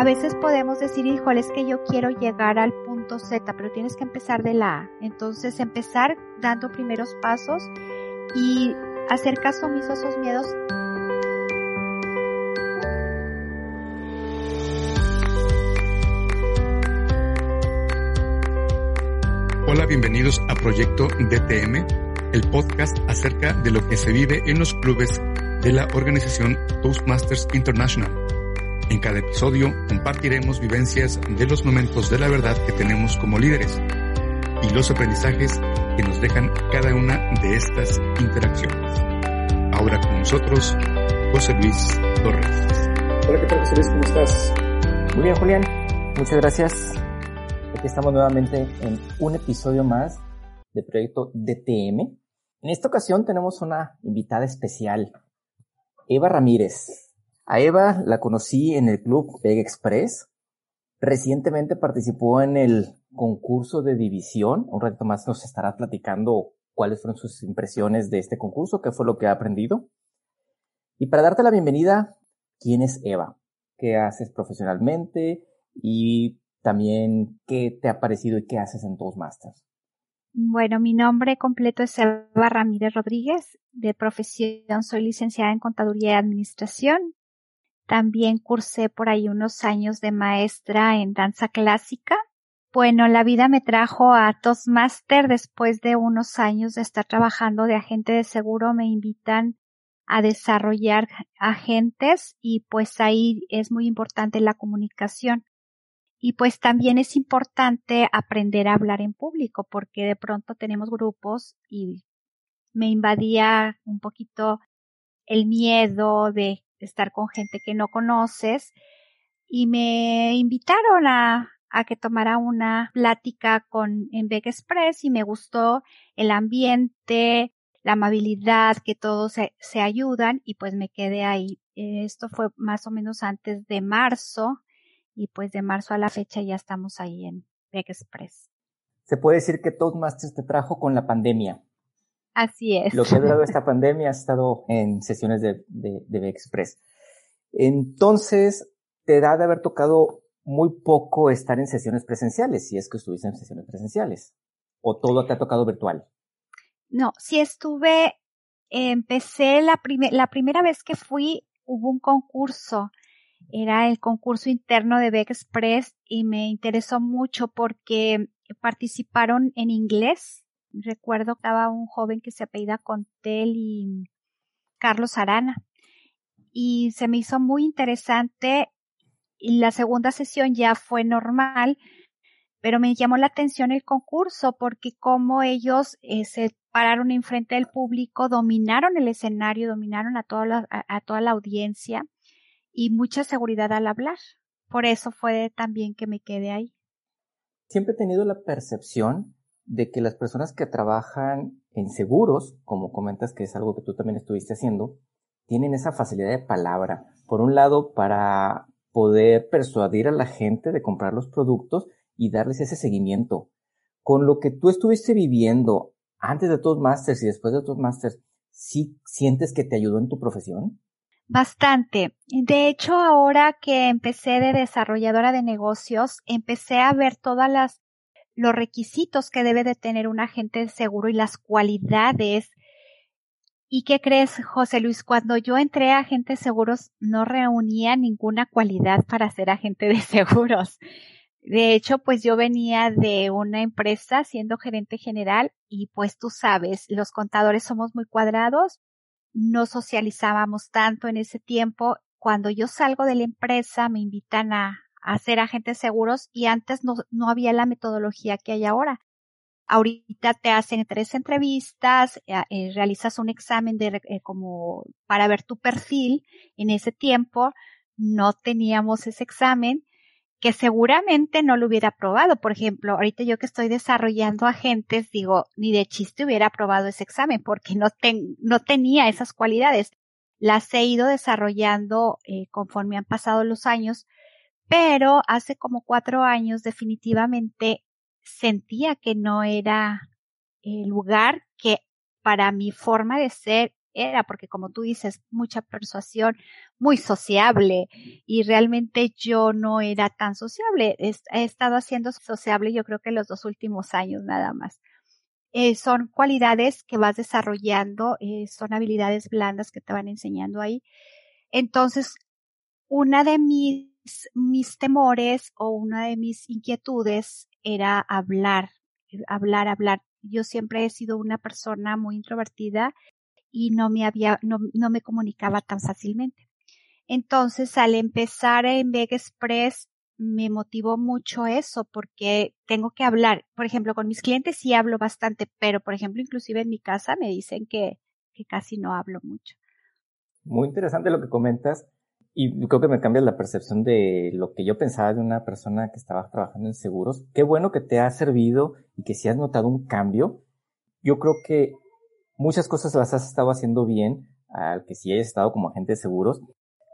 A veces podemos decir, híjole, es que yo quiero llegar al punto Z, pero tienes que empezar de la A. Entonces, empezar dando primeros pasos y hacer caso omiso a esos miedos. Hola, bienvenidos a Proyecto DTM, el podcast acerca de lo que se vive en los clubes de la organización Toastmasters International. En cada episodio compartiremos vivencias de los momentos de la verdad que tenemos como líderes y los aprendizajes que nos dejan cada una de estas interacciones. Ahora con nosotros, José Luis Torres. Hola, ¿qué tal José Luis? ¿Cómo estás? Muy bien, Julián. Muchas gracias. Aquí estamos nuevamente en un episodio más de Proyecto DTM. En esta ocasión tenemos una invitada especial, Eva Ramírez. A Eva la conocí en el club Vega Express. Recientemente participó en el concurso de división. Un rato más nos estará platicando cuáles fueron sus impresiones de este concurso, qué fue lo que ha aprendido. Y para darte la bienvenida, ¿quién es Eva? ¿Qué haces profesionalmente? Y también, ¿qué te ha parecido y qué haces en Toastmasters? Bueno, mi nombre completo es Eva Ramírez Rodríguez. De profesión soy licenciada en Contaduría y Administración. También cursé por ahí unos años de maestra en danza clásica. Bueno, la vida me trajo a Toastmaster después de unos años de estar trabajando de agente de seguro. Me invitan a desarrollar agentes y pues ahí es muy importante la comunicación. Y pues también es importante aprender a hablar en público porque de pronto tenemos grupos y me invadía un poquito el miedo de estar con gente que no conoces y me invitaron a, a que tomara una plática con en Beck Express y me gustó el ambiente, la amabilidad, que todos se, se ayudan y pues me quedé ahí. Esto fue más o menos antes de marzo y pues de marzo a la fecha ya estamos ahí en Beck Express. Se puede decir que Toastmasters te trajo con la pandemia. Así es. Lo que ha durado esta pandemia ha estado en sesiones de, de, de Express. Entonces, te da de haber tocado muy poco estar en sesiones presenciales, si es que estuviste en sesiones presenciales. ¿O todo te ha tocado virtual? No, sí estuve, empecé la, primer, la primera vez que fui, hubo un concurso. Era el concurso interno de Beck Express y me interesó mucho porque participaron en inglés Recuerdo que estaba un joven que se apellida Contel y Carlos Arana. Y se me hizo muy interesante. Y la segunda sesión ya fue normal, pero me llamó la atención el concurso porque como ellos eh, se pararon enfrente del público, dominaron el escenario, dominaron a toda la, a, a toda la audiencia y mucha seguridad al hablar. Por eso fue también que me quedé ahí. Siempre he tenido la percepción de que las personas que trabajan en seguros, como comentas que es algo que tú también estuviste haciendo, tienen esa facilidad de palabra. Por un lado, para poder persuadir a la gente de comprar los productos y darles ese seguimiento. Con lo que tú estuviste viviendo antes de Toastmasters y después de Toastmasters, ¿sí sientes que te ayudó en tu profesión? Bastante. De hecho, ahora que empecé de desarrolladora de negocios, empecé a ver todas las los requisitos que debe de tener un agente de seguro y las cualidades. ¿Y qué crees, José Luis? Cuando yo entré a agentes seguros no reunía ninguna cualidad para ser agente de seguros. De hecho, pues yo venía de una empresa siendo gerente general y pues tú sabes, los contadores somos muy cuadrados, no socializábamos tanto en ese tiempo. Cuando yo salgo de la empresa me invitan a, a ser agentes seguros y antes no, no había la metodología que hay ahora. Ahorita te hacen tres entrevistas, eh, eh, realizas un examen de eh, como para ver tu perfil. En ese tiempo no teníamos ese examen que seguramente no lo hubiera aprobado. Por ejemplo, ahorita yo que estoy desarrollando agentes, digo, ni de chiste hubiera aprobado ese examen porque no, no tenía esas cualidades. Las he ido desarrollando eh, conforme han pasado los años, pero hace como cuatro años definitivamente sentía que no era el lugar que para mi forma de ser era, porque como tú dices, mucha persuasión, muy sociable y realmente yo no era tan sociable. He, estado haciendo sociable yo creo que los dos últimos años nada más. Eh, son cualidades que vas desarrollando, eh, son habilidades blandas que te van enseñando ahí. Entonces, una de mis, mis temores o una de mis inquietudes era hablar, hablar, hablar. Yo siempre he sido una persona muy introvertida y no me había, no, no me comunicaba tan fácilmente. Entonces, al empezar en Vega Express, me motivó mucho eso porque tengo que hablar. Por ejemplo, con mis clientes sí hablo bastante, pero por ejemplo, inclusive en mi casa me dicen que, que casi no hablo mucho. Muy interesante lo que comentas y creo que me cambia la percepción de lo que yo pensaba de una persona que estaba trabajando en seguros. Qué bueno que te ha servido y que si has notado un cambio. Yo creo que muchas cosas las has estado haciendo bien, al que sí hayas estado como agente de seguros,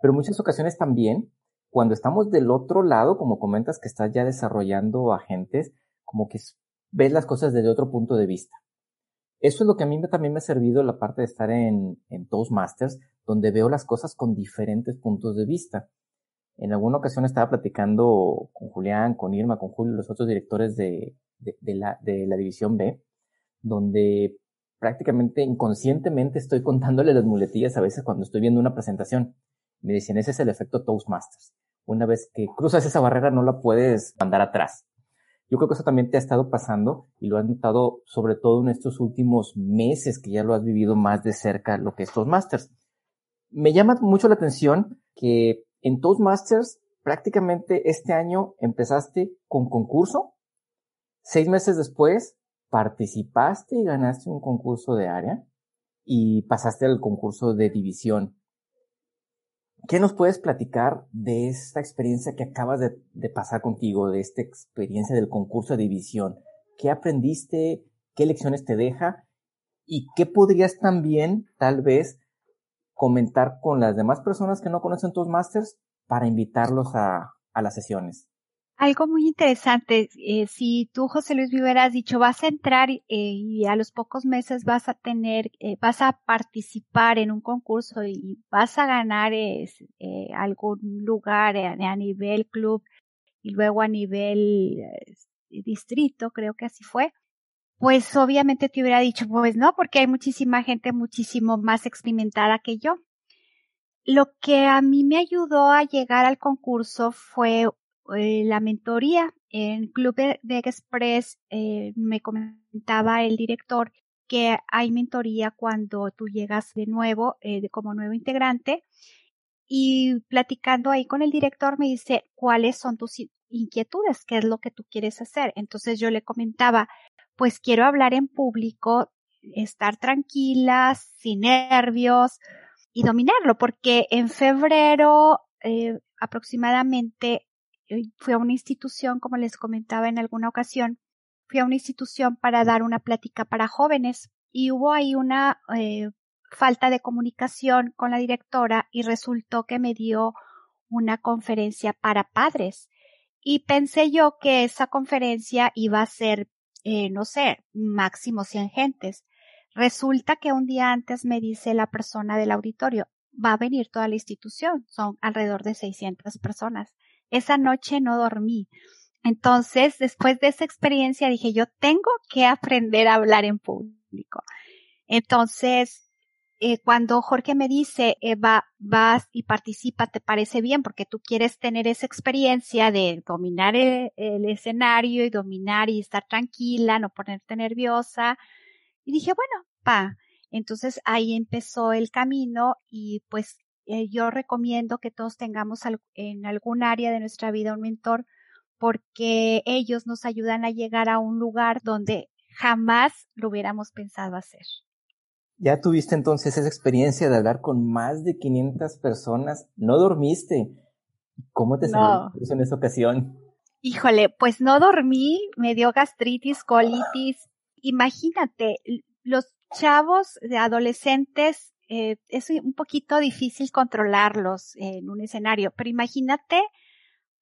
pero muchas ocasiones también, cuando estamos del otro lado, como comentas que estás ya desarrollando agentes, como que ves las cosas desde otro punto de vista. Eso es lo que a mí también me ha servido la parte de estar en, en Toastmasters, donde veo las cosas con diferentes puntos de vista. En alguna ocasión estaba platicando con Julián, con Irma, con Julio, los otros directores de, la, de la división B, donde prácticamente inconscientemente estoy contándole las muletillas a veces cuando estoy viendo una presentación. Me dicen, ese es el efecto Toastmasters. Una vez que cruzas esa barrera no la puedes mandar atrás. Yo creo que eso también te ha estado pasando y lo has notado sobre todo en estos últimos meses que ya lo has vivido más de cerca lo que es Toastmasters. Me llama mucho la atención que en Toastmasters prácticamente este año empezaste con concurso. Seis meses después participaste y ganaste un concurso de área y pasaste al concurso de división. ¿Qué nos puedes platicar de esta experiencia que acabas de, pasar contigo, de esta experiencia del concurso de división? ¿Qué aprendiste? ¿Qué lecciones te deja? ¿Y qué podrías también, tal vez, comentar con las demás personas que no conocen tus masters para invitarlos a las sesiones? Algo muy interesante, eh, si tú, José Luis, me hubieras dicho, vas a entrar eh, y a los pocos meses vas a tener, eh, vas a participar en un concurso y vas a ganar algún lugar a nivel club y luego a nivel distrito, creo que así fue, pues obviamente te hubiera dicho, pues no, porque hay muchísima gente muchísimo más experimentada que yo. Lo que a mí me ayudó a llegar al concurso fue eh, la mentoría. En Club de Express eh, me comentaba el director que hay mentoría cuando tú llegas de nuevo eh, como nuevo integrante y platicando ahí con el director me dice cuáles son tus inquietudes, qué es lo que tú quieres hacer. Entonces yo le comentaba, pues quiero hablar en público, estar tranquila, sin nervios y dominarlo, porque en febrero aproximadamente fui a una institución, como les comentaba en alguna ocasión, fui a una institución para dar una plática para jóvenes y hubo ahí una eh, falta de comunicación con la directora y resultó que me dio una conferencia para padres. Y pensé yo que esa conferencia iba a ser, eh, no sé, máximo 100 gentes. Resulta que un día antes me dice la persona del auditorio, va a venir toda la institución, son alrededor de 600 personas. Esa noche no dormí. Entonces, después de esa experiencia, dije, yo tengo que aprender a hablar en público. Entonces, eh, cuando Jorge me dice, va, vas y participa, ¿te parece bien? Porque tú quieres tener esa experiencia de dominar el, escenario y dominar y estar tranquila, no ponerte nerviosa. Y dije, bueno, pa. Entonces ahí empezó el camino y pues eh, yo recomiendo que todos tengamos en algún área de nuestra vida un mentor porque ellos nos ayudan a llegar a un lugar donde jamás lo hubiéramos pensado hacer. Ya tuviste entonces esa experiencia de hablar con más de 500 personas, no dormiste. ¿Cómo te no. en esa ocasión? Híjole, pues no dormí, me dio gastritis, colitis. Imagínate, los chavos de adolescentes eh, es un poquito difícil controlarlos en un escenario, pero imagínate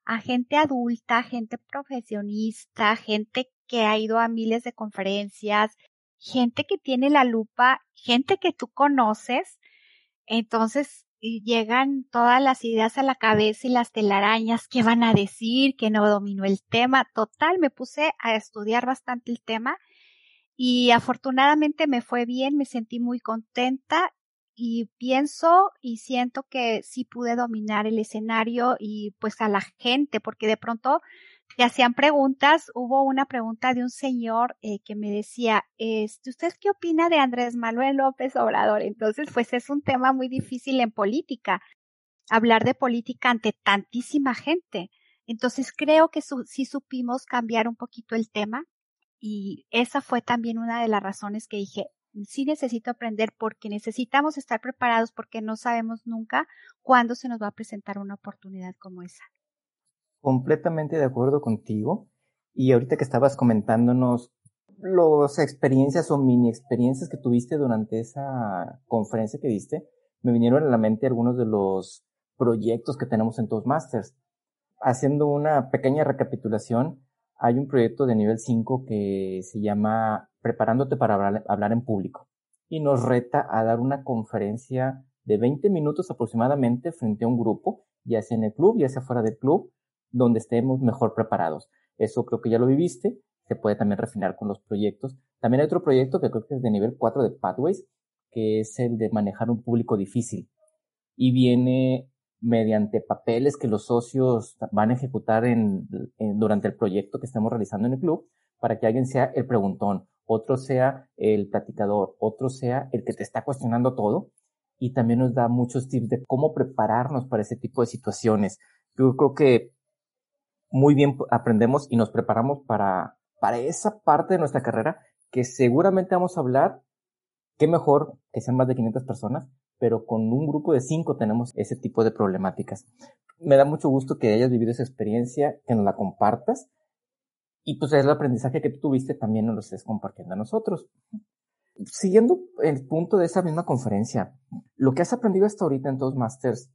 a gente adulta, gente profesionista, gente que ha ido a miles de conferencias, gente que tiene la lupa, gente que tú conoces, entonces llegan todas las ideas a la cabeza y las telarañas, qué van a decir, que no dominó el tema. Total, me puse a estudiar bastante el tema y afortunadamente me fue bien, me sentí muy contenta y pienso y siento que sí pude dominar el escenario y pues a la gente, porque de pronto te hacían preguntas. Hubo una pregunta de un señor eh, que me decía, este, ¿usted qué opina de Andrés Manuel López Obrador? Entonces, pues es un tema muy difícil en política, hablar de política ante tantísima gente. Entonces, creo que sí supimos cambiar un poquito el tema y esa fue también una de las razones que dije, sí necesito aprender porque necesitamos estar preparados porque no sabemos nunca cuándo se nos va a presentar una oportunidad como esa. Completamente de acuerdo contigo. Y ahorita que estabas comentándonos las experiencias o mini experiencias que tuviste durante esa conferencia que diste, me vinieron a la mente algunos de los proyectos que tenemos en Toastmasters. Haciendo una pequeña recapitulación, hay un proyecto de nivel 5 que se llama Preparándote para hablar, en público y nos reta a dar una conferencia de 20 minutos aproximadamente frente a un grupo, ya sea en el club, ya sea fuera del club, donde estemos mejor preparados. Eso creo que ya lo viviste, se puede también refinar con los proyectos. También hay otro proyecto que creo que es de nivel 4 de Pathways, que es el de manejar un público difícil. Y viene mediante papeles que los socios van a ejecutar en, durante el proyecto que estemos realizando en el club para que alguien sea el preguntón, otro sea el platicador, otro sea el que te está cuestionando todo y también nos da muchos tips de cómo prepararnos para ese tipo de situaciones. Yo creo que muy bien aprendemos y nos preparamos para, para esa parte de nuestra carrera que seguramente vamos a hablar, qué mejor que sean más de 500 personas, pero con un grupo de cinco tenemos ese tipo de problemáticas. Me da mucho gusto que hayas vivido esa experiencia, que nos la compartas y pues es el aprendizaje que tú tuviste también nos lo estés compartiendo a nosotros. Siguiendo el punto de esa misma conferencia, lo que has aprendido hasta ahorita en Toastmasters,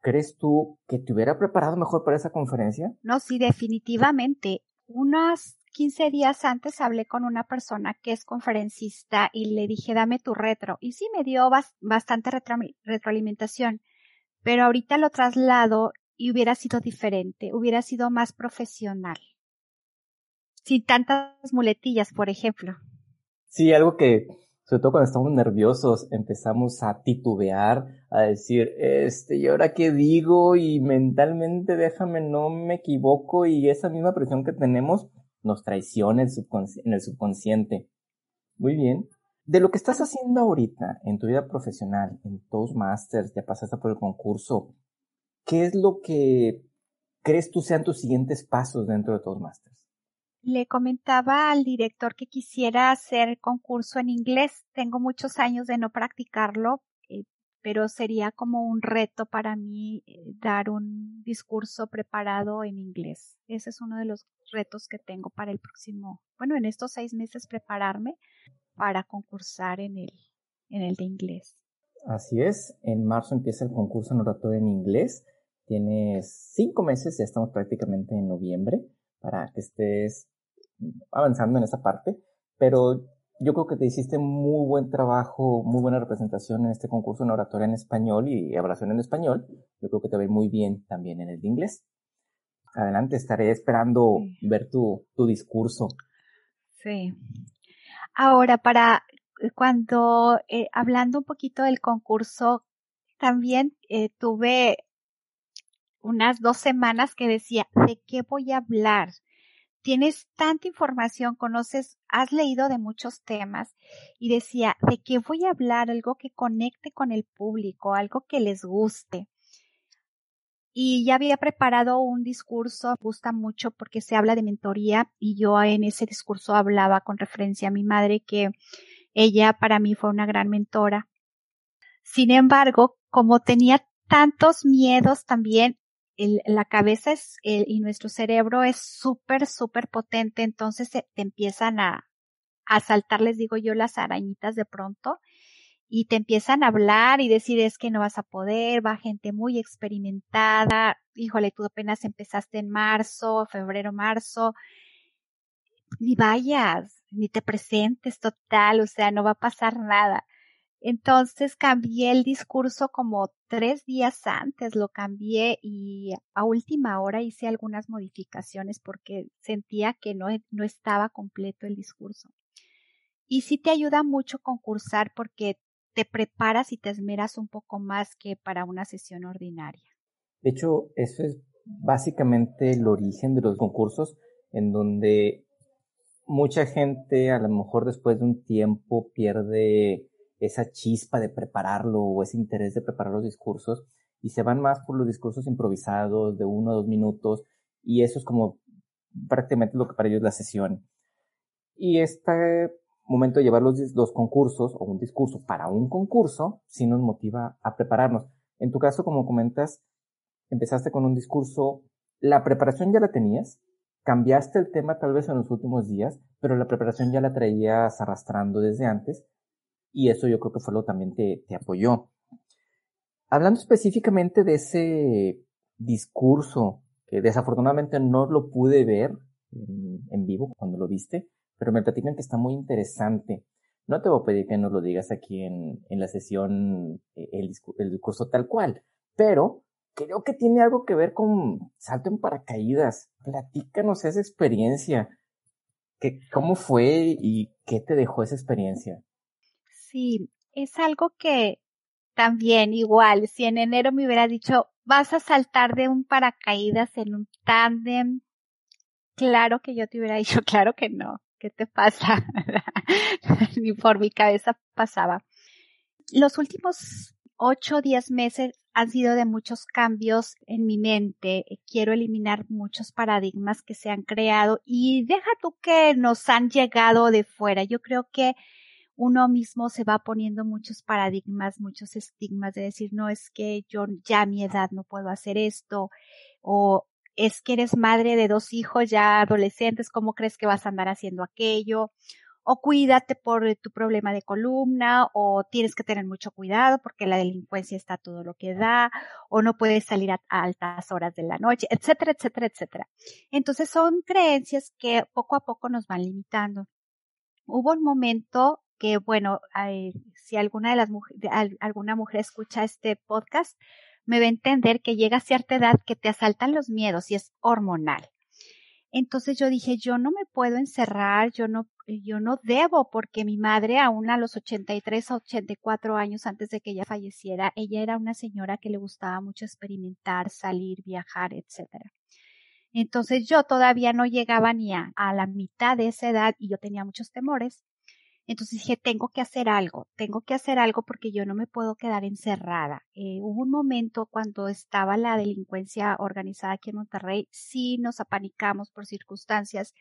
¿crees tú que te hubiera preparado mejor para esa conferencia? No, sí, definitivamente. Unas 15 días antes hablé con una persona que es conferencista y le dije, dame tu retro. Y sí me dio bastante retroalimentación, pero ahorita lo traslado y hubiera sido diferente, hubiera sido más profesional. Sin tantas muletillas, por ejemplo. Sí, algo que, sobre todo cuando estamos nerviosos, empezamos a titubear, a decir, este, ¿y ahora qué digo? Y mentalmente déjame, no me equivoco, y esa misma presión que tenemos, nos traiciona en el subconsciente. Muy bien. De lo que estás haciendo ahorita en tu vida profesional, en Toastmasters, ya pasaste por el concurso, ¿qué es lo que crees tú sean tus siguientes pasos dentro de Toastmasters? Le comentaba al director que quisiera hacer concurso en inglés. Tengo muchos años de no practicarlo, pero sería como un reto para mí eh, dar un discurso preparado en inglés. Ese es uno de los retos que tengo para el próximo, bueno, en estos seis meses prepararme para concursar en el, en el de inglés. Así es, en marzo empieza el concurso en oratorio en inglés. Tienes cinco meses, ya estamos prácticamente en noviembre, para que estés avanzando en esa parte, pero yo creo que te hiciste muy buen trabajo, muy buena representación en este concurso en oratoria en español y oración en español. Yo creo que te va muy bien también en el de inglés. Adelante, estaré esperando ver tu, tu discurso. Sí. Ahora, para cuando, eh, hablando un poquito del concurso, también eh, tuve unas dos semanas que decía, ¿de qué voy a hablar? Tienes tanta información, conoces, has leído de muchos temas y decía, ¿de qué voy a hablar? Algo que conecte con el público, algo que les guste. y ya había preparado un discurso, me gusta mucho porque se habla de mentoría y yo en ese discurso hablaba con referencia a mi madre que ella para mí fue una gran mentora. Sin embargo, como tenía tantos miedos también, la cabeza es, y nuestro cerebro es súper, súper potente, entonces te empiezan a, a saltar, les digo yo, las arañitas de pronto y te empiezan a hablar y decir es que no vas a poder, va gente muy experimentada, híjole, tú apenas empezaste en marzo, febrero, marzo, ni vayas, ni te presentes total, o sea, no va a pasar nada. Entonces cambié el discurso como tres días antes, lo cambié y a última hora hice algunas modificaciones porque sentía que no, no estaba completo el discurso. Y sí te ayuda mucho concursar porque te preparas y te esmeras un poco más que para una sesión ordinaria. De hecho, eso es básicamente el origen de los concursos, en donde mucha gente a lo mejor después de un tiempo pierde esa chispa de prepararlo o ese interés de preparar los discursos y se van más por los discursos improvisados de uno o dos minutos y eso es como prácticamente lo que para ellos la sesión. Y este momento de llevar los, concursos o un discurso para un concurso, sí nos motiva a prepararnos. En tu caso, como comentas, empezaste con un discurso, la preparación ya la tenías, cambiaste el tema tal vez en los últimos días, pero la preparación ya la traías arrastrando desde antes y eso yo creo que fue lo que también te, te apoyó. Hablando específicamente de ese discurso, que desafortunadamente no lo pude ver en, vivo cuando lo viste, pero me platican que está muy interesante. No te voy a pedir que nos lo digas aquí en, en la sesión, eh, el, discurso tal cual, pero creo que tiene algo que ver con salto en paracaídas. Platícanos esa experiencia. Que, ¿Cómo fue y qué te dejó esa experiencia? Sí, es algo que también igual, si en enero me hubiera dicho, vas a saltar de un paracaídas en un tándem, claro que yo te hubiera dicho, claro que no. ¿qué te pasa? Ni por mi cabeza pasaba. Los últimos ocho o diez meses han sido de muchos cambios en mi mente. Quiero eliminar muchos paradigmas que se han creado y deja tú que nos han llegado de fuera. Yo creo que uno mismo se va poniendo muchos paradigmas, muchos estigmas de decir, no es que yo ya a mi edad no puedo hacer esto o es que eres madre de dos hijos ya adolescentes, ¿cómo crees que vas a andar haciendo aquello? O cuídate por tu problema de columna, o tienes que tener mucho cuidado porque la delincuencia está todo lo que da, o no puedes salir a, altas horas de la noche, etcétera, etcétera, etcétera. Entonces son creencias que poco a poco nos van limitando. Hubo un momento que, bueno, si alguna de las mujeres, alguna mujer escucha este podcast, me va a entender que llega a cierta edad que te asaltan los miedos y es hormonal. Entonces yo dije, yo no me puedo encerrar, yo no, yo no debo, porque mi madre, aún a los 83 a 84 años antes de que ella falleciera, ella era una señora que le gustaba mucho experimentar, salir, viajar, etcétera. Entonces yo todavía no llegaba ni a la mitad de esa edad y yo tenía muchos temores. Entonces dije, tengo que hacer algo, tengo que hacer algo porque yo no me puedo quedar encerrada. Eh, hubo un momento cuando estaba la delincuencia organizada aquí en Monterrey, sí nos apanicamos por circunstancias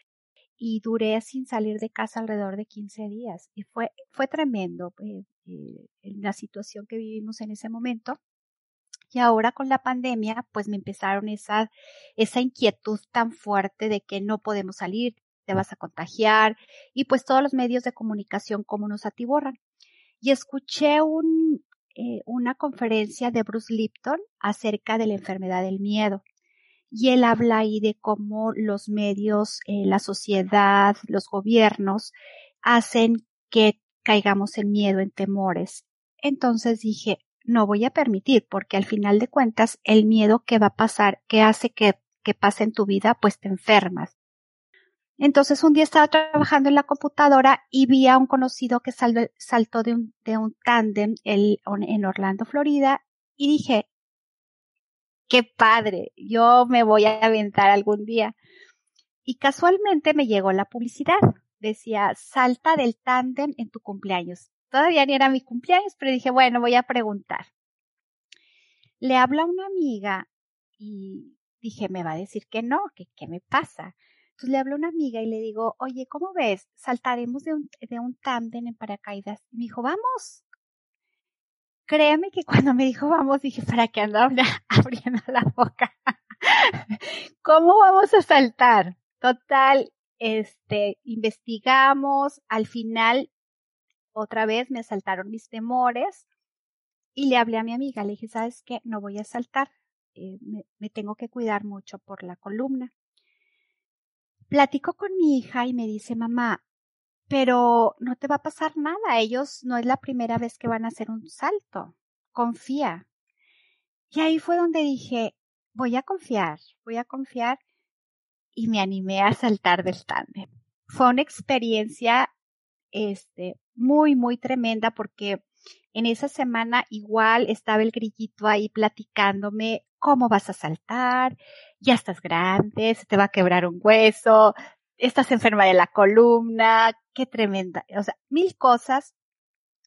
y duré sin salir de casa alrededor de 15 días. Y fue, fue tremendo eh, eh, la situación que vivimos en ese momento. Y ahora con la pandemia, pues me empezaron esa, esa inquietud tan fuerte de que no podemos salir, te vas a contagiar y pues todos los medios de comunicación como nos atiborran. Y escuché eh, una conferencia de Bruce Lipton acerca de la enfermedad del miedo. Y él habla ahí de cómo los medios, eh, la sociedad, los gobiernos hacen que caigamos en miedo, en temores. Entonces dije, no voy a permitir, porque al final de cuentas, el miedo que va a pasar, que hace que, que pase en tu vida, pues te enfermas. Entonces un día estaba trabajando en la computadora y vi a un conocido que saltó de un, de un tándem en Orlando, Florida, y dije, qué padre, yo me voy a aventar algún día. Y casualmente me llegó la publicidad. Decía, salta del tándem en tu cumpleaños. Todavía ni era mi cumpleaños, pero dije, bueno, voy a preguntar. Le habla una amiga y dije, me va a decir que no, que qué me pasa. Entonces le hablo a una amiga y le digo, oye, ¿cómo ves? Saltaremos de un, de un tándem en paracaídas. Y me dijo, vamos. Créame que cuando me dijo vamos, dije, ¿para qué ando abriendo la boca? ¿Cómo vamos a saltar? Total, este, investigamos, al final, otra vez me asaltaron mis temores y le hablé a mi amiga, le dije, ¿sabes qué? No voy a saltar, eh, me tengo que cuidar mucho por la columna. Platico con mi hija y me dice, mamá, pero no te va a pasar nada, ellos no es la primera vez que van a hacer un salto, confía. Y ahí fue donde dije, voy a confiar, voy a confiar y me animé a saltar del tándem. Fue una experiencia este muy muy tremenda porque en esa semana igual estaba el grillito ahí platicándome cómo vas a saltar, ya estás grande, se te va a quebrar un hueso, estás enferma de la columna, qué tremenda, o sea, mil cosas.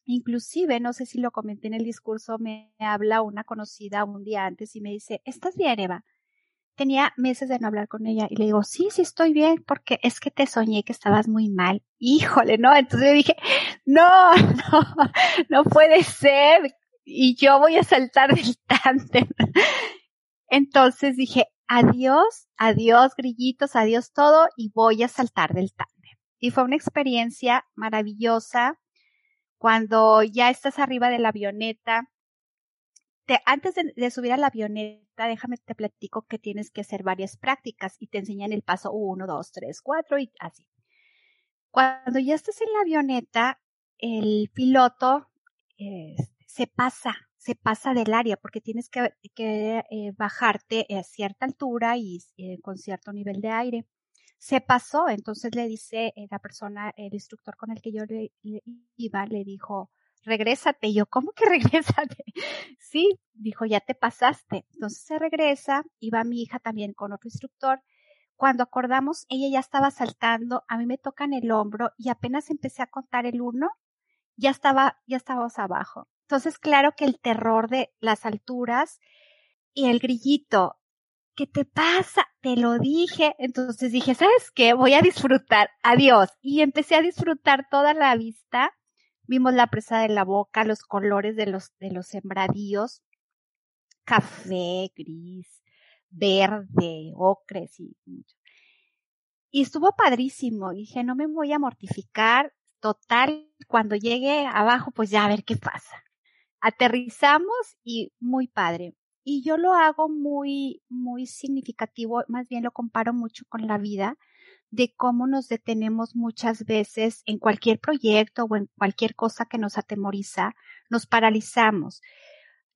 Inclusive, no sé si lo comenté en el discurso, me habla una conocida un día antes y me dice, ¿estás bien, Eva? Tenía meses de no hablar con ella y le digo, sí, sí estoy bien, porque es que te soñé que estabas muy mal. Híjole, ¿no? Entonces yo dije, no, no, no puede ser. Y yo voy a saltar del tándem. Entonces dije, adiós, adiós grillitos, adiós todo y voy a saltar del tándem. Y fue una experiencia maravillosa cuando ya estás arriba de la avioneta. Te, antes de, de, subir a la avioneta, déjame te platico que tienes que hacer varias prácticas y te enseñan el paso uno, dos, tres, cuatro y así. Cuando ya estás en la avioneta, el piloto eh, se pasa se pasa del área porque tienes que, eh, bajarte a cierta altura y eh, con cierto nivel de aire. Se pasó, entonces le dice la persona, el instructor con el que yo le iba, le dijo, regrésate. Y yo, ¿cómo que regrésate? sí, dijo, ya te pasaste. Entonces se regresa, iba mi hija también con otro instructor. Cuando acordamos, ella ya estaba saltando, a mí me tocan el hombro y apenas empecé a contar el uno, ya estaba, ya estábamos abajo. Entonces, claro que el terror de las alturas y el grillito, ¿qué te pasa? Te lo dije. Entonces dije, ¿sabes qué? Voy a disfrutar. Adiós. Y empecé a disfrutar toda la vista. Vimos la presa de la boca, los colores de los, de los sembradíos. Café, gris, verde, ocres y mucho. Y estuvo padrísimo. Dije, no me voy a mortificar. Total, cuando llegue abajo, pues ya a ver qué pasa aterrizamos y muy padre. Y yo lo hago muy, muy significativo, más bien lo comparo mucho con la vida, de cómo nos detenemos muchas veces en cualquier proyecto o en cualquier cosa que nos atemoriza, nos paralizamos.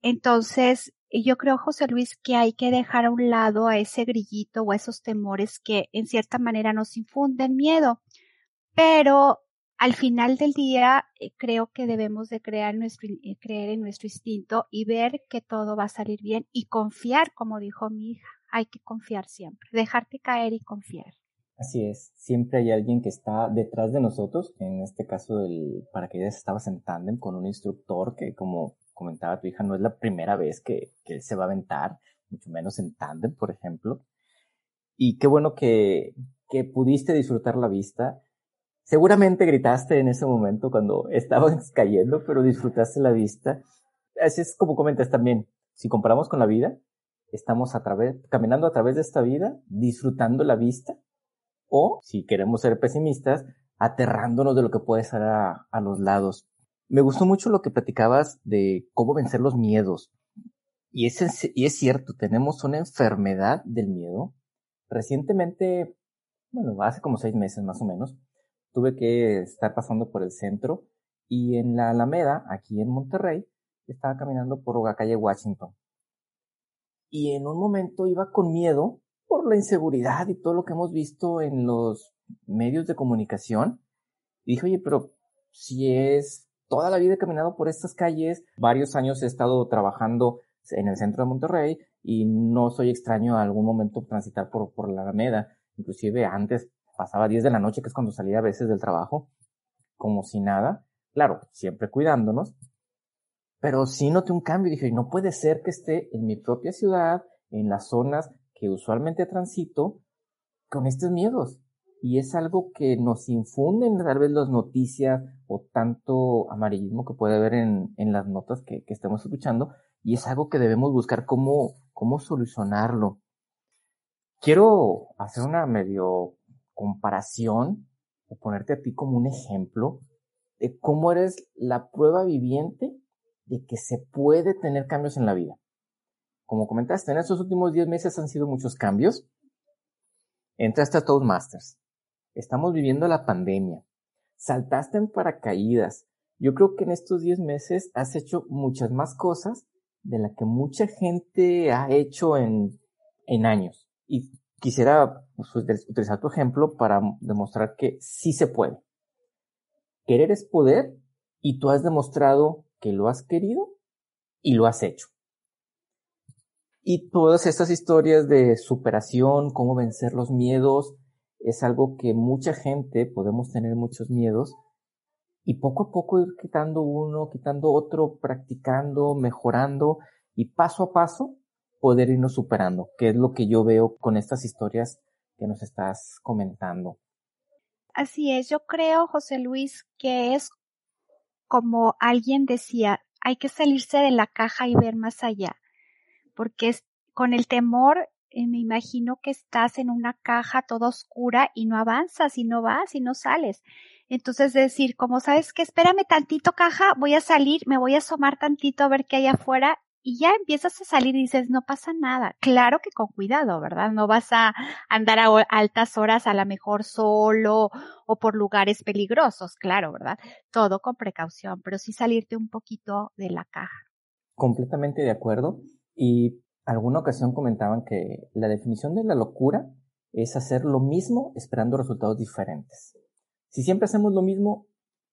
Entonces, yo creo, José Luis, que hay que dejar a un lado a ese grillito o a esos temores que en cierta manera nos infunden miedo. Pero al final del día eh, creo que debemos de crear nuestro, eh, creer en nuestro instinto y ver que todo va a salir bien y confiar, como dijo mi hija. Hay que confiar siempre, dejarte caer y confiar. Así es, siempre hay alguien que está detrás de nosotros, en este caso del paracaídas estabas en tándem con un instructor que como comentaba tu hija no es la primera vez que, que él se va a aventar, mucho menos en tándem, por ejemplo. Y qué bueno que, que pudiste disfrutar la vista Seguramente gritaste en ese momento cuando estabas cayendo, pero disfrutaste la vista. Así es como comentas también. Si comparamos con la vida, estamos a través, caminando a través de esta vida, disfrutando la vista, o si queremos ser pesimistas, aterrándonos de lo que puede estar a, a los lados. Me gustó mucho lo que platicabas de cómo vencer los miedos. Y es, y es cierto, tenemos una enfermedad del miedo. Recientemente, bueno, hace como seis meses más o menos, tuve que estar pasando por el centro y en la Alameda, aquí en Monterrey, estaba caminando por la calle Washington. Y en un momento iba con miedo por la inseguridad y todo lo que hemos visto en los medios de comunicación. Y dije, oye, pero si es toda la vida he caminado por estas calles, varios años he estado trabajando en el centro de Monterrey y no soy extraño a algún momento transitar por, por la Alameda. Inclusive antes pasaba 10 de la noche, que es cuando salía a veces del trabajo, como si nada. Claro, siempre cuidándonos. Pero sí noté un cambio. Dije, no puede ser que esté en mi propia ciudad, en las zonas que usualmente transito con estos miedos. Y es algo que nos infunden tal vez las noticias o tanto amarillismo que puede haber en, en las notas que, que, estemos escuchando. Y es algo que debemos buscar cómo, cómo solucionarlo. Quiero hacer una medio comparación o ponerte a ti como un ejemplo de cómo eres la prueba viviente de que se puede tener cambios en la vida. Como comentaste, en estos últimos 10 meses han sido muchos cambios. Entraste a Toastmasters. Estamos viviendo la pandemia. Saltaste en paracaídas. Yo creo que en estos 10 meses has hecho muchas más cosas de la que mucha gente ha hecho en, en años. Y quisiera pues, utilizar tu ejemplo para demostrar que sí se puede. Querer es poder y tú has demostrado que lo has querido y lo has hecho. Y todas estas historias de superación, cómo vencer los miedos, es algo que mucha gente podemos tener muchos miedos y poco a poco ir quitando uno, quitando otro, practicando, mejorando y paso a paso poder irnos superando, que es lo que yo veo con estas historias que nos estás comentando. Así es, yo creo, José Luis, que es como alguien decía, hay que salirse de la caja y ver más allá, porque es, con el temor eh, me imagino que estás en una caja toda oscura y no avanzas y no vas y no sales. Entonces decir, como sabes que espérame tantito caja, voy a salir, me voy a asomar tantito a ver qué hay afuera y ya empiezas a salir y dices, no pasa nada. Claro que con cuidado, ¿verdad? No vas a andar a altas horas a lo mejor solo o por lugares peligrosos, claro, ¿verdad? Todo con precaución, pero sí salirte un poquito de la caja. Completamente de acuerdo. Y alguna ocasión comentaban que la definición de la locura es hacer lo mismo esperando resultados diferentes. Si siempre hacemos lo mismo,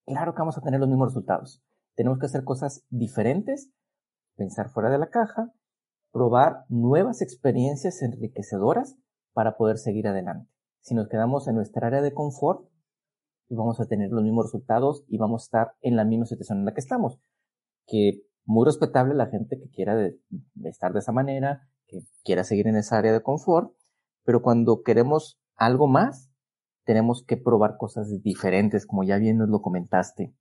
claro que vamos a tener los mismos resultados. Tenemos que hacer cosas diferentes pensar fuera de la caja, probar nuevas experiencias enriquecedoras para poder seguir adelante. Si nos quedamos en nuestra área de confort, pues vamos a tener los mismos resultados y vamos a estar en la misma situación en la que estamos. Que muy respetable la gente que quiera estar de esa manera, que quiera seguir en esa área de confort, pero cuando queremos algo más, tenemos que probar cosas diferentes, como ya bien nos lo comentaste.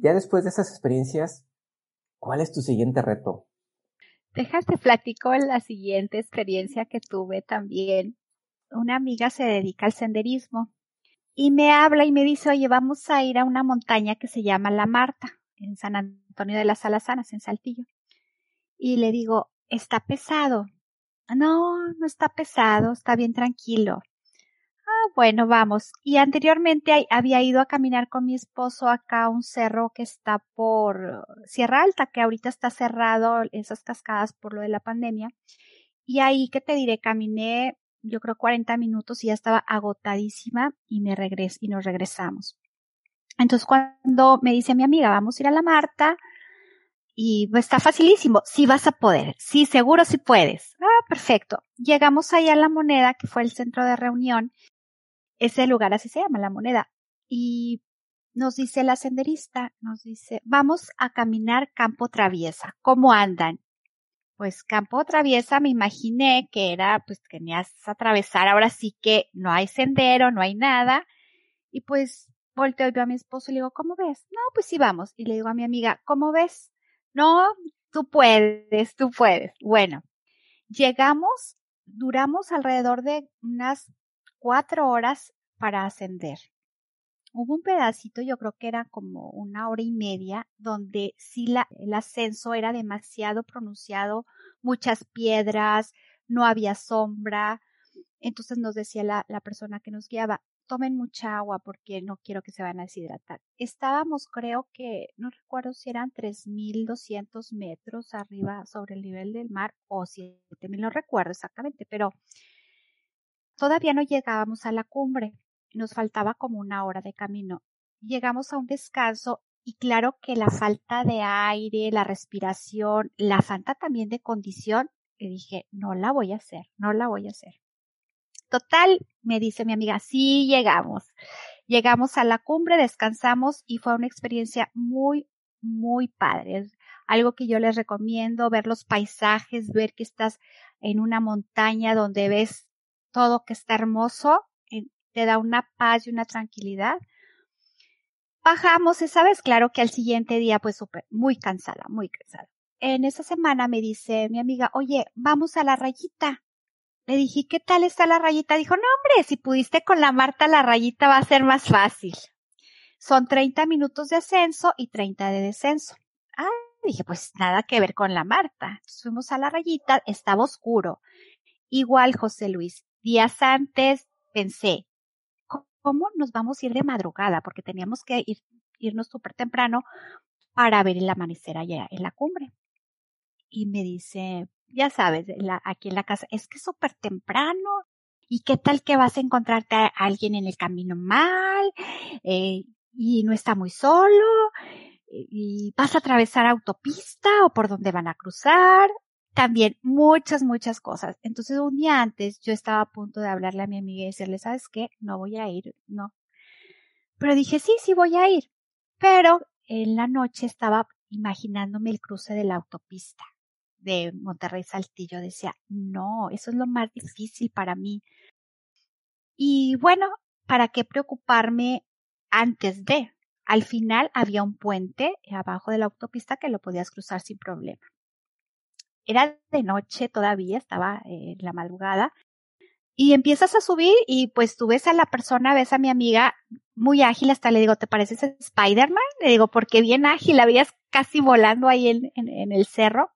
Ya después de esas experiencias, ¿Cuál es tu siguiente reto? Déjate platico la siguiente experiencia que tuve también. Una amiga se dedica al senderismo y me habla y me dice, oye, vamos a ir a una montaña que se llama La Marta, en San Antonio de las Alazanas, en Saltillo. Y le digo, está pesado. No, no está pesado, está bien tranquilo. Ah, bueno, vamos. Y anteriormente había ido a caminar con mi esposo acá a un cerro que está por Sierra Alta, que ahorita está cerrado esas cascadas por lo de la pandemia. Y ahí que te diré, caminé yo creo 40 minutos y ya estaba agotadísima y me regres y nos regresamos. Entonces cuando me dice mi amiga, vamos a ir a la Marta, y pues, está facilísimo, sí vas a poder, sí, seguro sí puedes. Ah, perfecto. Llegamos ahí a la moneda, que fue el centro de reunión, ese lugar así se llama, la moneda. Y nos dice la senderista, nos dice, vamos a caminar campo traviesa. ¿Cómo andan? Pues campo traviesa me imaginé que era, pues tenías a atravesar, ahora sí que no hay sendero, no hay nada. Y pues volteo yo a mi esposo y le digo, ¿cómo ves? No, pues sí vamos. Y le digo a mi amiga, ¿cómo ves? No, tú puedes, tú puedes. Bueno, llegamos, duramos alrededor de unas cuatro horas para ascender. Hubo un pedacito, yo creo que era como una hora y media, donde sí el ascenso era demasiado pronunciado, muchas piedras, no había sombra. Entonces nos decía la persona que nos guiaba, tomen mucha agua porque no quiero que se van a deshidratar. Estábamos, creo que, no recuerdo si eran 3.200 metros arriba sobre el nivel del mar o 7.000, no recuerdo exactamente, pero Todavía no llegábamos a la cumbre, nos faltaba como una hora de camino. Llegamos a un descanso y claro que la falta de aire, la respiración, la falta también de condición, le dije, no la voy a hacer, no la voy a hacer. Total, me dice mi amiga, sí llegamos. Llegamos a la cumbre, descansamos y fue una experiencia muy, muy padre. algo que yo les recomiendo, ver los paisajes, ver que estás en una montaña donde ves todo que está hermoso, te da una paz y una tranquilidad. Bajamos esa vez, claro que al siguiente día pues súper, muy cansada, muy cansada. En esa semana me dice mi amiga, oye, vamos a la rayita. Le dije, ¿qué tal está la rayita? Dijo, no hombre, si pudiste con la Marta la rayita va a ser más fácil. Son 30 minutos de ascenso y 30 de descenso. Ah, dije, pues nada que ver con la Marta. fuimos a la rayita, estaba oscuro. Igual, José Luis, días antes pensé, ¿cómo nos vamos a ir de madrugada? Porque teníamos que ir, irnos súper temprano para ver el amanecer allá en la cumbre. Y me dice, ya sabes, aquí en la casa, es que es súper temprano. ¿Y qué tal que vas a encontrarte a alguien en el camino mal? Eh, y no está muy solo. Y vas a atravesar autopista o por dónde van a cruzar también muchas, muchas cosas. Entonces un día antes yo estaba a punto de hablarle a mi amiga y decirle, ¿sabes qué? No voy a ir, no. Pero dije, sí, sí voy a ir. Pero en la noche estaba imaginándome el cruce de la autopista de Monterrey Saltillo. Decía, no, eso es lo más difícil para mí. Y bueno, ¿para qué preocuparme antes de? Al final había un puente abajo de la autopista que lo podías cruzar sin problema era de noche todavía, estaba en la madrugada, y empiezas a subir y pues tú ves a la persona, ves a mi amiga muy ágil, hasta le digo, ¿te pareces Spider-Man? Le digo, porque bien ágil, la veías casi volando ahí en, en el cerro.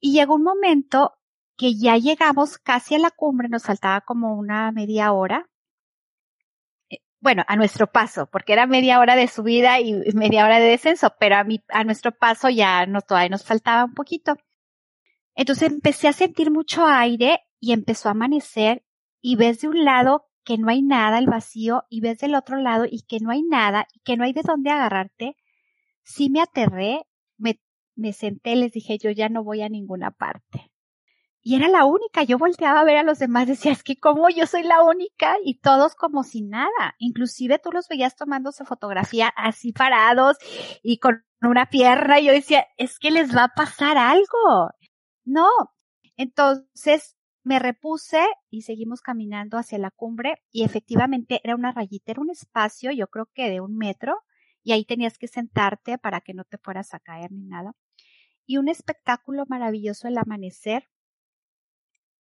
Y llegó un momento que ya llegamos casi a la cumbre, nos faltaba como una media hora. Eh, bueno, a nuestro paso, porque era media hora de subida y media hora de descenso, pero a mi, a nuestro paso ya no, todavía nos faltaba un poquito. Entonces empecé a sentir mucho aire y empezó a amanecer y ves de un lado que no hay nada, el vacío, y ves del otro lado y que no hay nada y que no hay de dónde agarrarte. Sí me aterré, me, senté, les dije, yo ya no voy a ninguna parte. Y era la única, yo volteaba a ver a los demás, decía, es que como yo soy la única y todos como sin nada. Inclusive tú los veías tomándose fotografía así parados y con una pierna y yo decía, es que les va a pasar algo. No. Entonces me repuse y seguimos caminando hacia la cumbre y efectivamente era una rayita, era un espacio, yo creo que de un metro, y ahí tenías que sentarte para que no te fueras a caer ni nada. Y un espectáculo maravilloso el amanecer.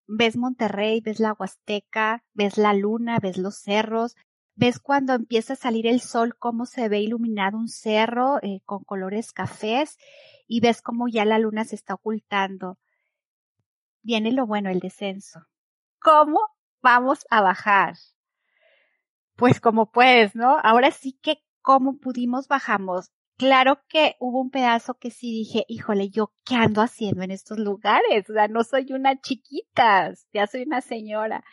Ves Monterrey, ves la Huasteca, ves la luna, ves los cerros, ves cuando empieza a salir el sol, cómo se ve iluminado un cerro eh, con colores cafés y ves cómo ya la luna se está ocultando viene lo bueno, el descenso. ¿Cómo vamos a bajar? Pues como puedes, ¿no? Ahora sí que cómo pudimos bajamos. Claro que hubo un pedazo que sí dije, híjole, yo qué ando haciendo en estos lugares, o sea, no soy una chiquita, ya soy una señora.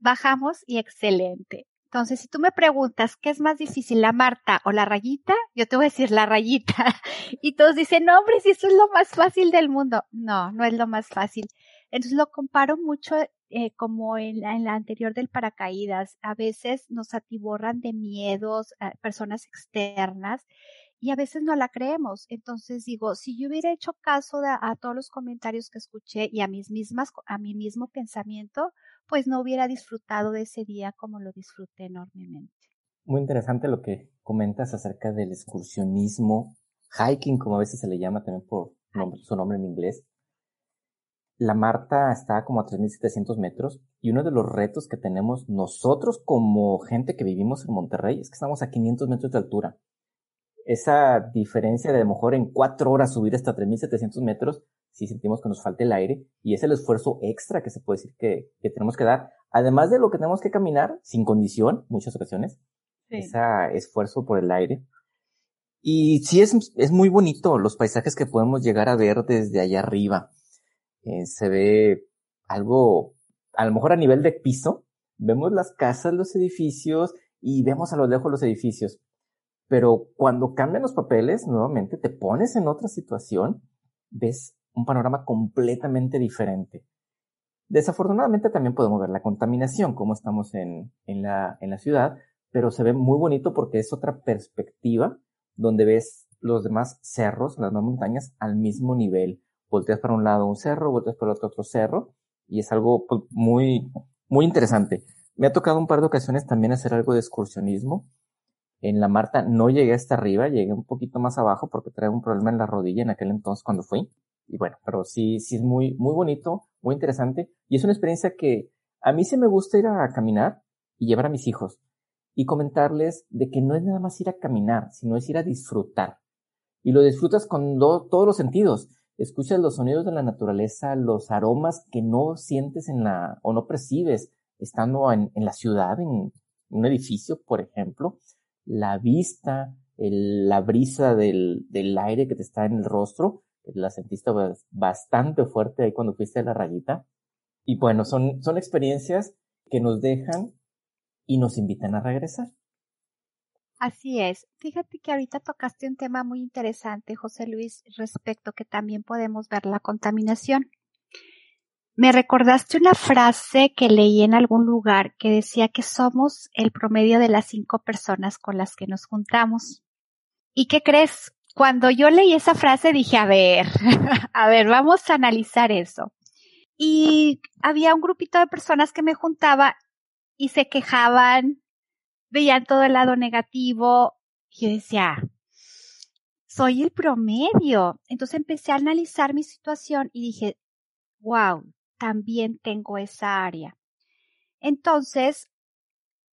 Bajamos y excelente. Entonces, si tú me preguntas qué es más difícil, la Marta o la rayita, yo te voy a decir la rayita. Y todos dicen, no, hombre, si eso es lo más fácil del mundo. No, no es lo más fácil. Entonces lo comparo mucho eh, como en la, en la, anterior del paracaídas. A veces nos atiborran de miedos personas externas y a veces no la creemos. Entonces digo, si yo hubiera hecho caso a todos los comentarios que escuché y a mis mismas, a mi mismo pensamiento, pues no hubiera disfrutado de ese día como lo disfruté enormemente. Muy interesante lo que comentas acerca del excursionismo, hiking, como a veces se le llama también por su nombre en inglés la Marta está como a 3.700 metros y uno de los retos que tenemos nosotros como gente que vivimos en Monterrey es que estamos a 500 metros de altura. Esa diferencia de a lo mejor en cuatro horas subir hasta 3.700 metros, si sentimos que nos falta el aire y es el esfuerzo extra que se puede decir que, tenemos que dar, además de lo que tenemos que caminar sin condición, muchas ocasiones, ese esfuerzo por el aire. Y sí es, es muy bonito los paisajes que podemos llegar a ver desde allá arriba eh, se ve algo, a lo mejor a nivel de piso, vemos las casas, los edificios y vemos a lo lejos los edificios. Pero cuando cambian los papeles, nuevamente te pones en otra situación, ves un panorama completamente diferente. Desafortunadamente también podemos ver la contaminación, como estamos en, en, la, en la ciudad, pero se ve muy bonito porque es otra perspectiva donde ves los demás cerros, las demás montañas, al mismo nivel. Volteas para un lado un cerro, volteas para otro otro cerro, y es algo pues, muy, muy interesante. Me ha tocado un par de ocasiones también hacer algo de excursionismo. En la Marta no llegué hasta arriba, llegué un poquito más abajo porque traía un problema en la rodilla en aquel entonces cuando fui. Y bueno, pero sí, sí es muy, muy bonito, muy interesante. Y es una experiencia que a mí sí me gusta ir a caminar y llevar a mis hijos y comentarles de que no es nada más ir a caminar, sino es ir a disfrutar. Y lo disfrutas con todos los sentidos. Escuchas los sonidos de la naturaleza, los aromas que no sientes en la, o no percibes estando en, la ciudad, en un edificio, por ejemplo. La vista, la brisa del, del aire que te está en el rostro, la sentiste bastante fuerte ahí cuando fuiste a la rayita. Y bueno, son, son experiencias que nos dejan y nos invitan a regresar. Así es. Fíjate que ahorita tocaste un tema muy interesante, José Luis, respecto que también podemos ver la contaminación. Me recordaste una frase que leí en algún lugar que decía que somos el promedio de las cinco personas con las que nos juntamos. ¿Y qué crees? Cuando yo leí esa frase dije, a ver, a ver, vamos a analizar eso. Y había un grupito de personas que me juntaba y se quejaban, veían todo el lado negativo. Yo decía, soy el promedio. Entonces empecé a analizar mi situación y dije, wow, también tengo esa área. Entonces,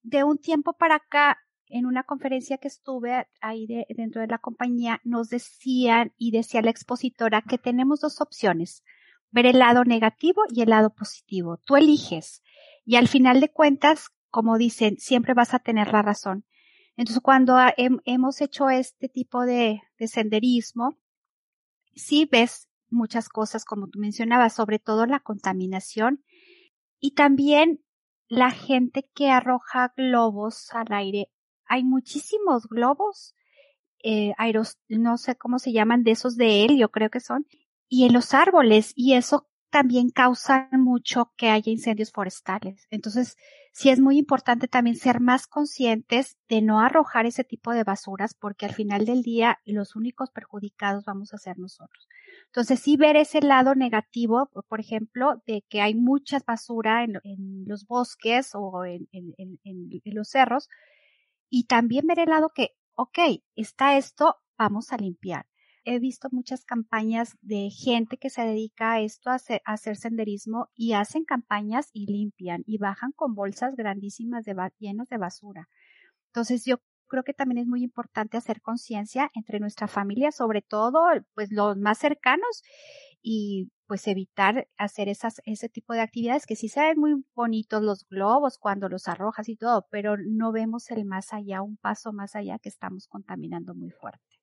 de un tiempo para acá, en una conferencia que estuve ahí dentro de la compañía, nos decían y decía la expositora que tenemos dos opciones, ver el lado negativo y el lado positivo. Tú eliges. Y al final de cuentas, como dicen, siempre vas a tener la razón. Entonces, cuando hemos hecho este tipo de, de senderismo, sí ves muchas cosas, como tú mencionabas, sobre todo la contaminación y también la gente que arroja globos al aire. Hay muchísimos globos, eh, aeros, no sé cómo se llaman, de esos de helio creo que son, y en los árboles, y eso también causa mucho que haya incendios forestales. Entonces, sí es muy importante también ser más conscientes de no arrojar ese tipo de basuras, porque al final del día los únicos perjudicados vamos a ser nosotros. Entonces, sí ver ese lado negativo, por ejemplo, de que hay mucha basura en, los bosques o en, los cerros, y también ver el lado que, ok, está esto, vamos a limpiar he visto muchas campañas de gente que se dedica a esto, a hacer, senderismo y hacen campañas y limpian y bajan con bolsas grandísimas de, llenos de basura. Entonces yo creo que también es muy importante hacer conciencia entre nuestra familia, sobre todo pues los más cercanos y pues evitar hacer esas, ese tipo de actividades que sí se ven muy bonitos los globos cuando los arrojas y todo, pero no vemos el más allá, un paso más allá que estamos contaminando muy fuerte.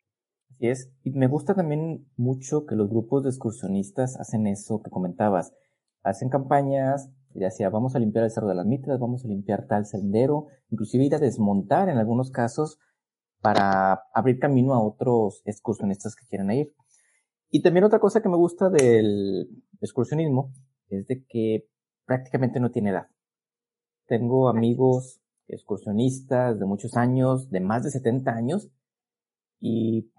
Así es. Y me gusta también mucho que los grupos de excursionistas hacen eso que comentabas. Hacen campañas, ya sea vamos a limpiar el Cerro de las Mitras, vamos a limpiar tal sendero, inclusive ir a desmontar en algunos casos para abrir camino a otros excursionistas que quieran ir. Y también otra cosa que me gusta del excursionismo es de que prácticamente no tiene edad. Tengo amigos excursionistas de muchos años, de más de 70 años, y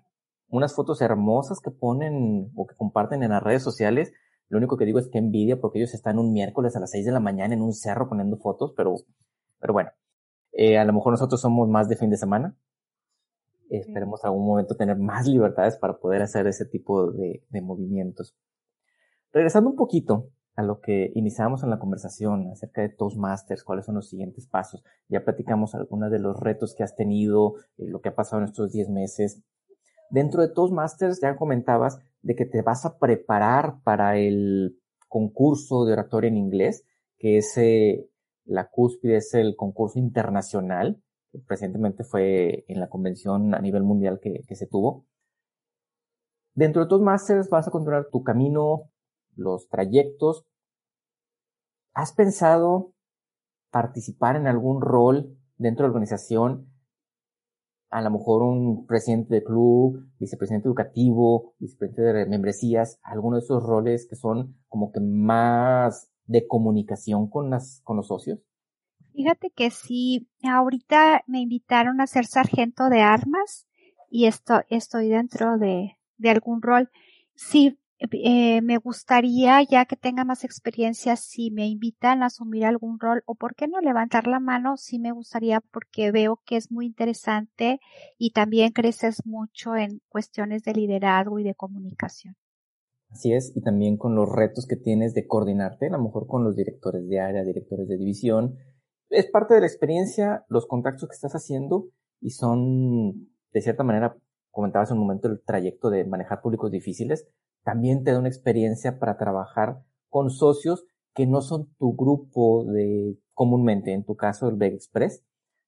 unas fotos hermosas que ponen o que comparten en las redes sociales. Lo único que digo es que envidia porque ellos están un miércoles a las 6 de la mañana en un cerro poniendo fotos, pero, pero bueno, eh, a lo mejor nosotros somos más de fin de semana. Esperemos algún momento tener más libertades para poder hacer ese tipo de, de movimientos. Regresando un poquito a lo que iniciamos en la conversación acerca de Toastmasters, cuáles son los siguientes pasos. Ya platicamos algunos de los retos que has tenido, eh, lo que ha pasado en estos 10 meses. Dentro de Toastmasters ya comentabas de que te vas a preparar para el concurso de oratoria en inglés, que es eh, la cúspide, es el concurso internacional, que recientemente fue en la convención a nivel mundial que, que se tuvo. Dentro de Toastmasters vas a continuar tu camino, los trayectos. ¿Has pensado participar en algún rol dentro de la organización a lo mejor un presidente de club, vicepresidente educativo, vicepresidente de membresías, algunos de esos roles que son como que más de comunicación con las, con los socios? Fíjate que sí, ahorita me invitaron a ser sargento de armas y esto, estoy dentro de, de algún rol. Sí, eh, me gustaría, ya que tenga más experiencia, si me invitan a asumir algún rol o por qué no levantar la mano, sí me gustaría porque veo que es muy interesante y también creces mucho en cuestiones de liderazgo y de comunicación. Así es, y también con los retos que tienes de coordinarte, a lo mejor con los directores de área, directores de división. Es parte de la experiencia, los contactos que estás haciendo y son, de cierta manera, comentabas en un momento el trayecto de manejar públicos difíciles, también te da una experiencia para trabajar con socios que no son tu grupo de comúnmente, en tu caso el Big Express,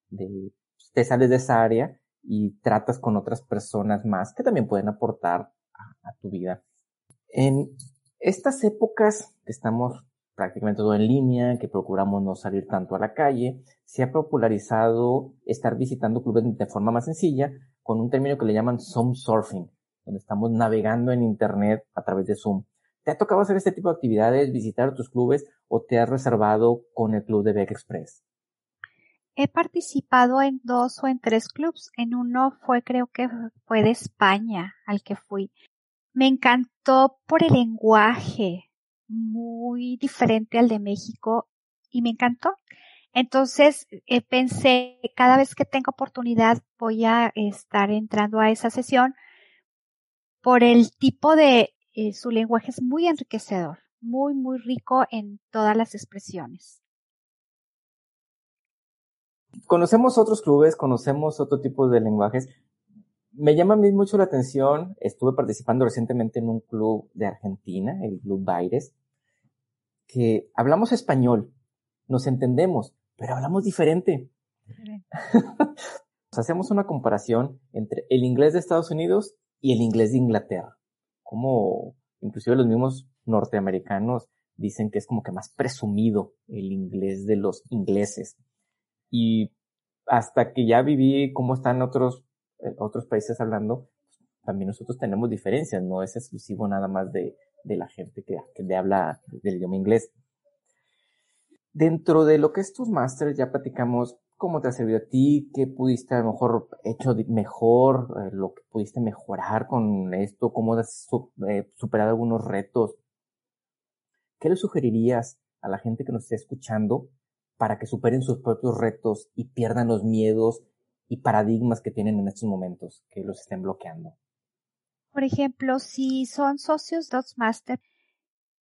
de, te sales de esa área y tratas con otras personas más que también pueden aportar a tu vida. En estas épocas que estamos prácticamente todo en línea, que procuramos no salir tanto a la calle, se ha popularizado estar visitando clubes de forma más sencilla con un término que le llaman Zoom Surfing, donde estamos navegando en Internet a través de Zoom. ¿Te ha tocado hacer este tipo de actividades, visitar tus clubes o te has reservado con el club de Beck Express? He participado en dos o en tres clubs. En uno fue, creo que fue de España al que fui. Me encantó por el lenguaje, muy diferente al de México y me encantó. Entonces eh, pensé, cada vez que tenga oportunidad voy a estar entrando a esa sesión por el tipo de, eh, su lenguaje es muy enriquecedor, muy, muy rico en todas las expresiones. Conocemos otros clubes, conocemos otro tipo de lenguajes, me llama a mí mucho la atención, estuve participando recientemente en un club de Argentina, el Club Baires, que hablamos español, nos entendemos, pero hablamos diferente. Hacemos una comparación entre el inglés de Estados Unidos y el inglés de Inglaterra. Como inclusive los mismos norteamericanos dicen que es como que más presumido el inglés de los ingleses. Y hasta que ya viví cómo están otros otros países hablando, también nosotros tenemos diferencias, no es exclusivo nada más de, de la gente que, que le habla del idioma inglés. Dentro de lo que es tus ya platicamos cómo te ha servido a ti, qué pudiste a lo mejor hecho mejor, eh, lo que pudiste mejorar con esto, cómo has eh, superado algunos retos. ¿Qué le sugerirías a la gente que nos esté escuchando para que superen sus propios retos y pierdan los miedos y paradigmas que tienen en estos momentos que los estén bloqueando? Por ejemplo, si son socios Master,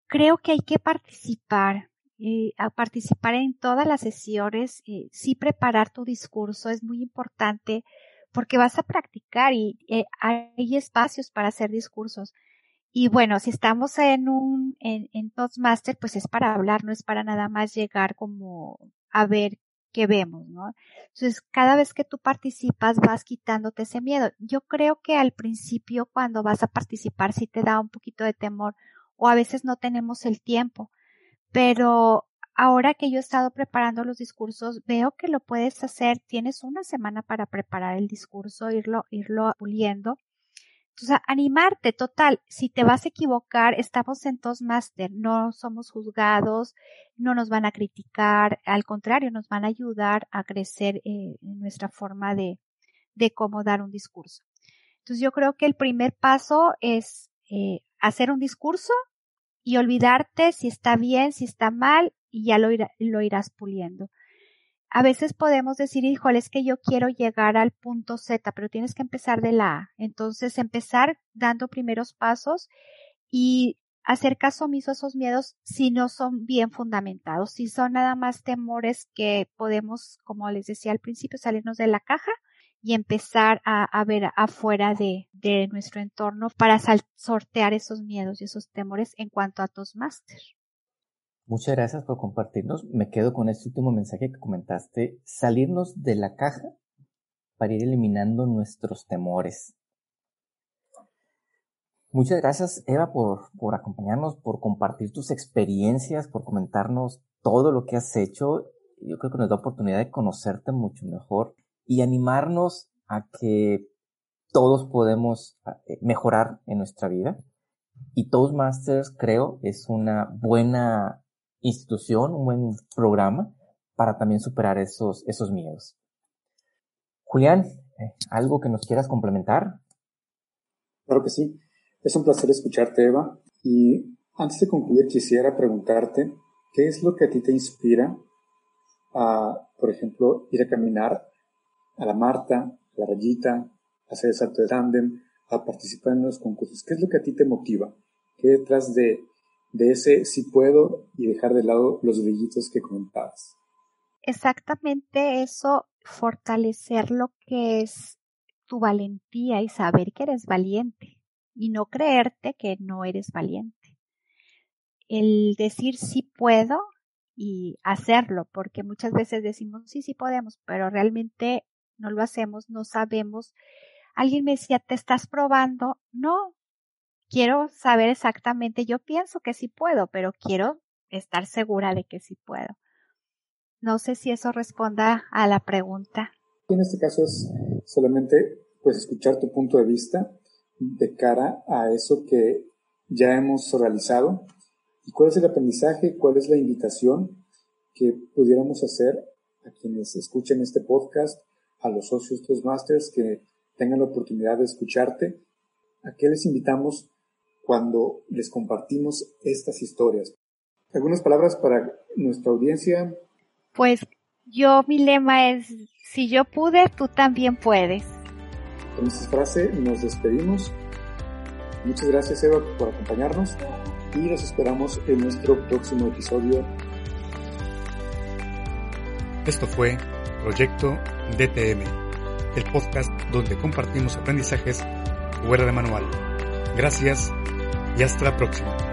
creo que hay que participar, eh, a participar en todas las sesiones, eh, sí preparar tu discurso es muy importante porque vas a practicar y eh, hay espacios para hacer discursos. Y bueno, si estamos en un, en, en Toastmaster, pues es para hablar, no es para nada más llegar como a ver que vemos, ¿no? Entonces, cada vez que tú participas vas quitándote ese miedo. Yo creo que al principio cuando vas a participar sí te da un poquito de temor o a veces no tenemos el tiempo, pero ahora que yo he estado preparando los discursos, veo que lo puedes hacer, tienes una semana para preparar el discurso, irlo, irlo puliendo entonces, animarte, total, si te vas a equivocar, estamos en Toastmaster, no somos juzgados, no nos van a criticar, al contrario, nos van a ayudar a crecer eh, en nuestra forma de, de cómo dar un discurso. Entonces, yo creo que el primer paso es eh, hacer un discurso y olvidarte si está bien, si está mal, y ya lo, lo irás puliendo a veces podemos decir, híjole, es que yo quiero llegar al punto Z, pero tienes que empezar de la A. Entonces, empezar dando primeros pasos y hacer caso omiso a esos miedos si no son bien fundamentados, si son nada más temores que podemos, como les decía al principio, salirnos de la caja y empezar a, ver afuera de, nuestro entorno para sortear esos miedos y esos temores en cuanto a Toastmaster. Muchas gracias por compartirnos. Me quedo con este último mensaje que comentaste, salirnos de la caja para ir eliminando nuestros temores. Muchas gracias, Eva, por, por acompañarnos, por compartir tus experiencias, por comentarnos todo lo que has hecho. Yo creo que nos da oportunidad de conocerte mucho mejor y animarnos a que todos podemos eh, mejorar en nuestra vida. Y Toastmasters, creo, es una buena institución, un buen programa para también superar esos, esos miedos. Julián, Eh, ¿Algo que nos quieras complementar? Claro que sí. Es un placer escucharte, Eva. Y antes de concluir, quisiera preguntarte, ¿qué es lo que a ti te inspira a, por ejemplo, ir a caminar a la Marta, a la Rayita, a hacer el salto de tándem, a participar en los concursos? ¿Qué es lo que a ti te motiva? ¿Qué detrás de, de ese si puedo y dejar de lado los brillitos que comentabas? Exactamente eso, fortalecer lo que es tu valentía y saber que eres valiente y no creerte que no eres valiente. El decir sí puedo y hacerlo, porque muchas veces decimos sí, sí podemos, pero realmente no lo hacemos, no sabemos. Alguien me decía, ¿te estás probando? No, quiero saber exactamente, yo pienso que sí puedo, pero quiero estar segura de que sí puedo. No sé si eso responda a la pregunta. En este caso es solamente pues escuchar tu punto de vista de cara a eso que ya hemos realizado y cuál es el aprendizaje, cuál es la invitación que pudiéramos hacer a quienes escuchen este podcast, a los socios Toastmasters que tengan la oportunidad de escucharte, a qué les invitamos cuando les compartimos estas historias. ¿Algunas palabras para nuestra audiencia? Pues yo, mi lema es, si yo pude, tú también puedes. Con esta frase nos despedimos. Muchas gracias Eva por acompañarnos y nos esperamos en nuestro próximo episodio. Esto fue Proyecto DTM, el podcast donde compartimos aprendizajes fuera de manual. Gracias y hasta la próxima.